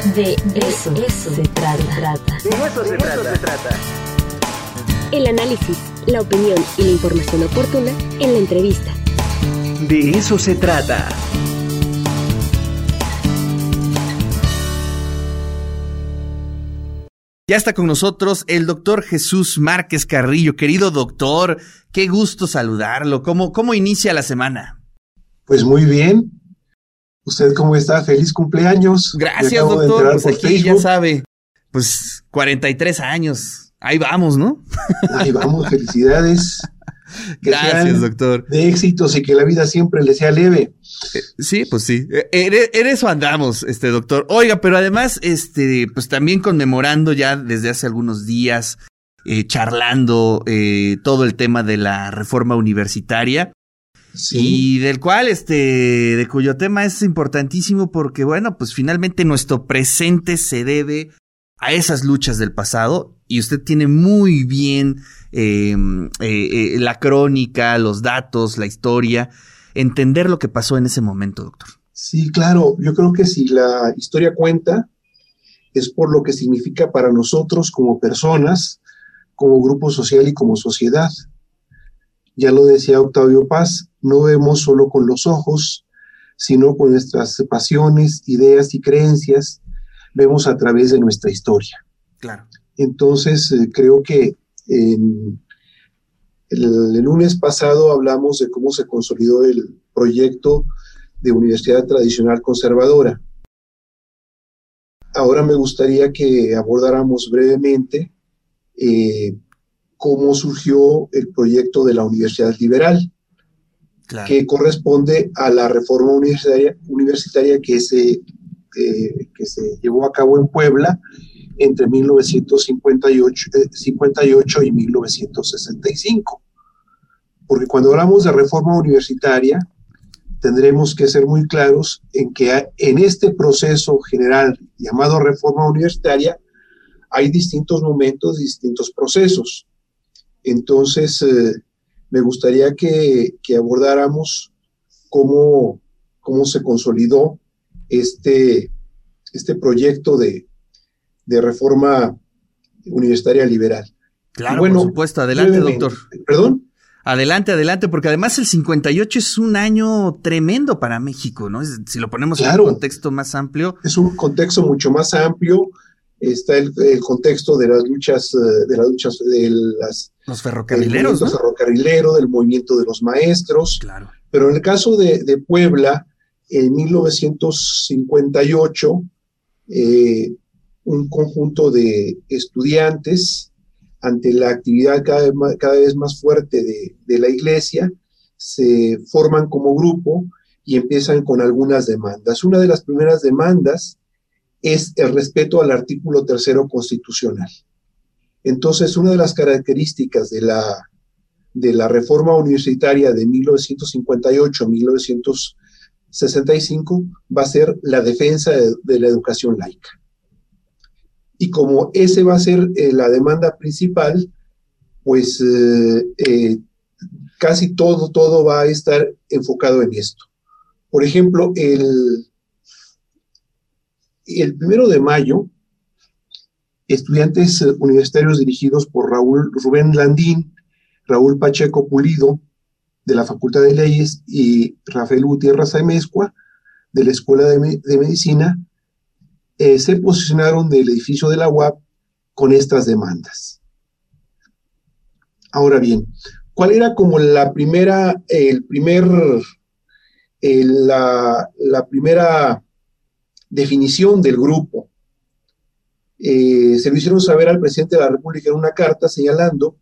De eso, se, trata. De eso, se, trata. El análisis, la opinión y la información oportuna en la entrevista. De eso se trata. Ya está con nosotros el doctor Jesús Márquez Carrillo. Querido doctor, qué gusto saludarlo. ¿Cómo, cómo inicia la semana? Pues muy bien. ¿Usted cómo está? Feliz cumpleaños. Gracias, doctor. Pues aquí ya sabe, pues 43 años. Ahí vamos, ¿no? Ahí vamos, felicidades. Gracias, doctor. De éxitos y que la vida siempre le sea leve. Eh, sí, pues sí. Eh, en eso andamos, este doctor. Oiga, pero además, este, pues también conmemorando ya desde hace algunos días, eh, charlando todo el tema de la reforma universitaria. Sí. Y del cual, este, de cuyo tema es importantísimo porque, bueno, pues finalmente nuestro presente se debe a esas luchas del pasado y usted tiene muy bien em, eh, eh, la crónica, los datos, la historia, entender lo que pasó en ese momento, doctor. Sí, claro, yo creo que si la historia cuenta, es por lo que significa para nosotros como personas, como grupo social y como sociedad. Ya lo decía Octavio Paz, no vemos solo con los ojos, sino con nuestras pasiones, ideas y creencias, vemos a través de nuestra historia. Claro. Entonces, eh, creo que el, lunes pasado hablamos de cómo se consolidó el proyecto de Universidad Tradicional Conservadora. Ahora me gustaría que abordáramos brevemente eh, cómo surgió el proyecto de la Universidad Liberal, que corresponde a la reforma universitaria, universitaria que, se, eh, que se llevó a cabo en Puebla entre 1958 58 eh, y 1965. Porque cuando hablamos de reforma universitaria, tendremos que ser muy claros en que en este proceso general llamado reforma universitaria hay distintos momentos, distintos procesos. Entonces, eh, me gustaría que, abordáramos cómo, cómo, se consolidó este, este proyecto de, reforma universitaria liberal. Claro, bueno, por supuesto. Adelante, doctor. ¿Perdón? Adelante, adelante, porque además el 58 es un año tremendo para México, ¿no? Si lo ponemos en un contexto más amplio. Es un contexto mucho más amplio está el, contexto de las luchas, eh, de las luchas de las los ferrocarrileros, del ferrocarrilero, del movimiento de los maestros. Claro. Pero en el caso de, Puebla, en 1958, eh, un conjunto de estudiantes, ante la actividad cada vez más, cada vez más fuerte de, de la iglesia, se forman como grupo y empiezan con algunas demandas. Una de las primeras demandas es el respeto al artículo tercero constitucional. Entonces, una de las características de la, de la reforma universitaria de 1958-1965 va a ser la defensa de, la educación laica. Y como ese va a ser eh, la demanda principal, pues eh, eh, casi todo, todo va a estar enfocado en esto. Por ejemplo, el, el primero de mayo, estudiantes eh, universitarios dirigidos por Raúl Rubén Landín, Raúl Pacheco Pulido, de la Facultad de Leyes, y Rafael Gutiérrez Amezcua, de la Escuela de, Medicina, eh, se posicionaron del edificio de la UAP con estas demandas. Ahora bien, ¿cuál era como la primera, el primer, la, la primera definición del grupo. Eh, se lo hicieron saber al presidente de la República en una carta señalando,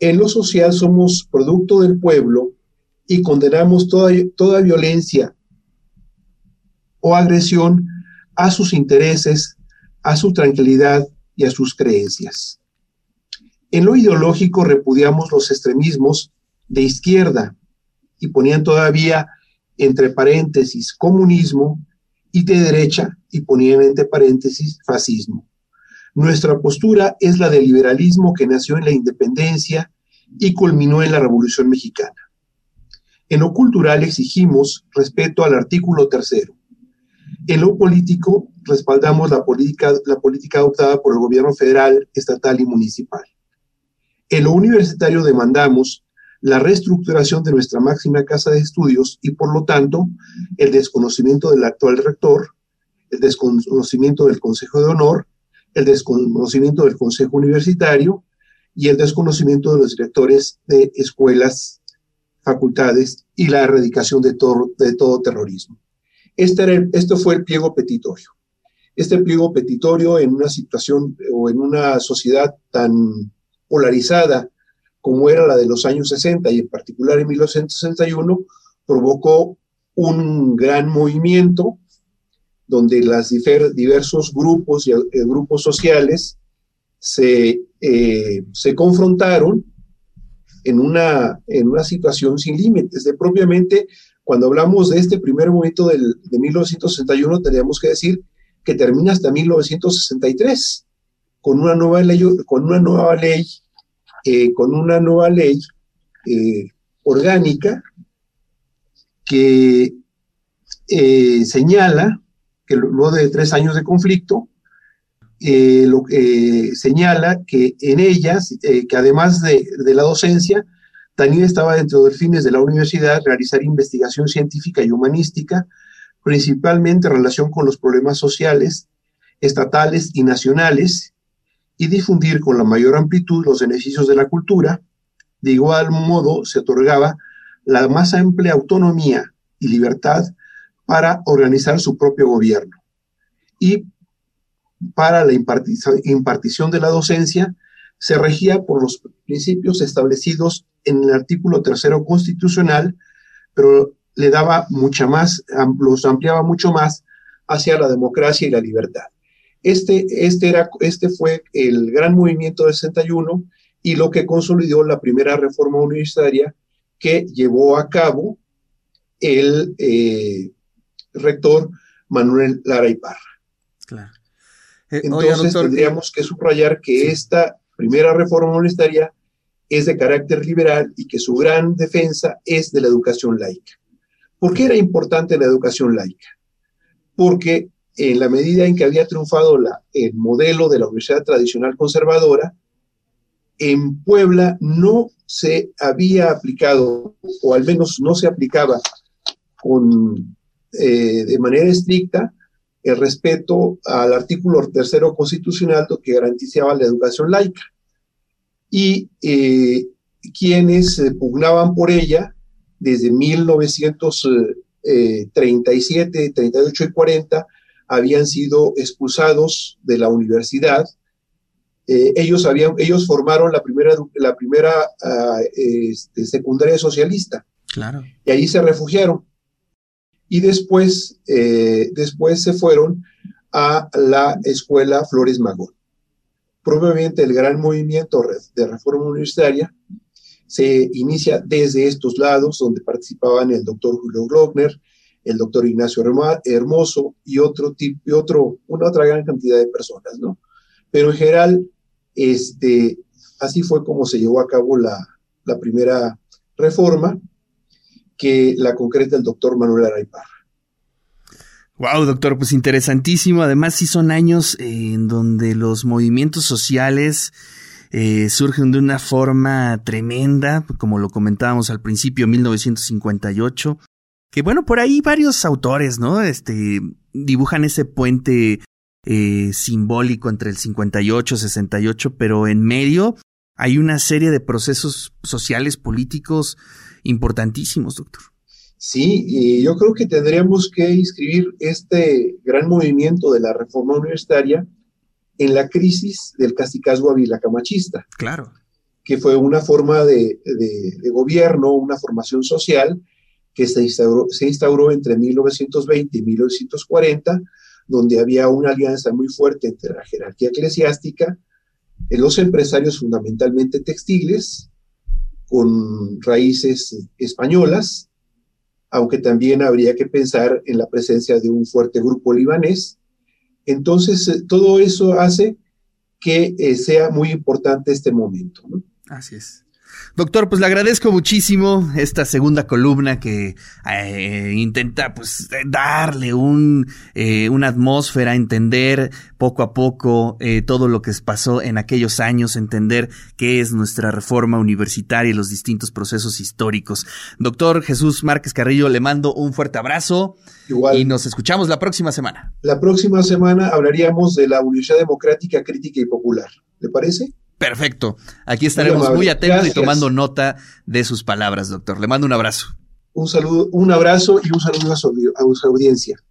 en lo social somos producto del pueblo y condenamos toda, toda violencia o agresión a sus intereses, a su tranquilidad y a sus creencias. En lo ideológico repudiamos los extremismos de izquierda y ponían todavía entre paréntesis comunismo y de derecha, y ponían entre paréntesis, fascismo. Nuestra postura es la del liberalismo que nació en la independencia y culminó en la Revolución Mexicana. En lo cultural exigimos respeto al artículo tercero. En lo político, respaldamos la política, la política adoptada por el gobierno federal, estatal y municipal. En lo universitario demandamos la reestructuración de nuestra máxima casa de estudios y, por lo tanto, el desconocimiento del actual rector, el desconocimiento del Consejo de Honor, el desconocimiento del Consejo Universitario y el desconocimiento de los directores de escuelas, facultades y la erradicación de todo, de todo terrorismo. Este era esto fue el pliego petitorio. Este pliego petitorio en una situación o en una sociedad tan polarizada como era la de los años 60 y en particular en 1961, provocó un gran movimiento donde los diversos grupos y eh, grupos sociales se, eh, se confrontaron en una, en una situación sin límites. De propiamente, cuando hablamos de este primer momento del, de 1961, teníamos que decir que termina hasta 1963, con una nueva ley, con una nueva ley eh, con una nueva ley eh, orgánica que eh, señala que luego de tres años de conflicto, lo, señala que en ellas, que además de, de, la docencia, también estaba dentro de fines de la universidad realizar investigación científica y humanística, principalmente en relación con los problemas sociales, estatales y nacionales, y difundir con la mayor amplitud los beneficios de la cultura, de igual modo se otorgaba la más amplia autonomía y libertad para organizar su propio gobierno. Y para la impartición de la docencia se regía por los principios establecidos en el artículo tercero constitucional, pero le daba mucha más, los ampliaba mucho más hacia la democracia y la libertad. Este, este, era, este fue el gran movimiento del 61 y lo que consolidó la primera reforma universitaria que llevó a cabo el eh, rector Manuel Lara Iparra. Claro. Eh, Entonces tendríamos que subrayar que esta primera reforma universitaria es de carácter liberal y que su gran defensa es de la educación laica. ¿Por qué era importante la educación laica? Porque en la medida en que había triunfado la, el modelo de la universidad tradicional conservadora, en Puebla no se había aplicado, o al menos no se aplicaba con, eh, de manera estricta, el respeto al artículo tercero constitucional que garantizaba la educación laica. Y eh, quienes pugnaban por ella desde 1937, 38 y 40, habían sido expulsados de la universidad. Eh, ellos, habían, ellos formaron la primera, la primera ah, este, secundaria socialista. Claro. Y ahí se refugiaron. Y después, eh, después se fueron a la escuela Flores Magón. Probablemente el gran movimiento de reforma universitaria se inicia desde estos lados, donde participaban el doctor Julio Glockner, el doctor Ignacio Hermoso y otro tipo, y otro, una otra gran cantidad de personas, ¿no? Pero en general, este, así fue como se llevó a cabo la, primera reforma, que la concreta el doctor Manuel Araiparra. Wow, doctor, pues interesantísimo. Además, sí son años en donde los movimientos sociales eh, surgen de una forma tremenda, como lo comentábamos al principio, 1958. Que bueno, por ahí varios autores, ¿no? Este, dibujan ese puente eh, simbólico entre el 58 y 68, pero en medio hay una serie de procesos sociales, políticos importantísimos, doctor. Sí, y yo creo que tendríamos que inscribir este gran movimiento de la reforma universitaria en la crisis del casticazgo avilacamachista. Claro. Que fue una forma de, de gobierno, una formación social que se instauró, se instauró entre 1920 y 1940, donde había una alianza muy fuerte entre la jerarquía eclesiástica, los empresarios fundamentalmente textiles, con raíces españolas, aunque también habría que pensar en la presencia de un fuerte grupo libanés. Entonces, eh, todo eso hace que eh, sea muy importante este momento. Así es. Doctor, pues le agradezco muchísimo esta segunda columna que eh, intenta pues darle un, eh, una atmósfera, entender poco a poco eh, todo lo que pasó en aquellos años, entender qué es nuestra reforma universitaria y los distintos procesos históricos. Doctor Jesús Márquez Carrillo, le mando un fuerte abrazo Igual. y nos escuchamos la próxima semana. La próxima semana hablaríamos de la Universidad Democrática, Crítica y Popular. ¿Le parece? Perfecto. Aquí estaremos muy, atentos y tomando nota de sus palabras, doctor. Le mando un abrazo. Un saludo, un abrazo y un saludo a su, a su audiencia.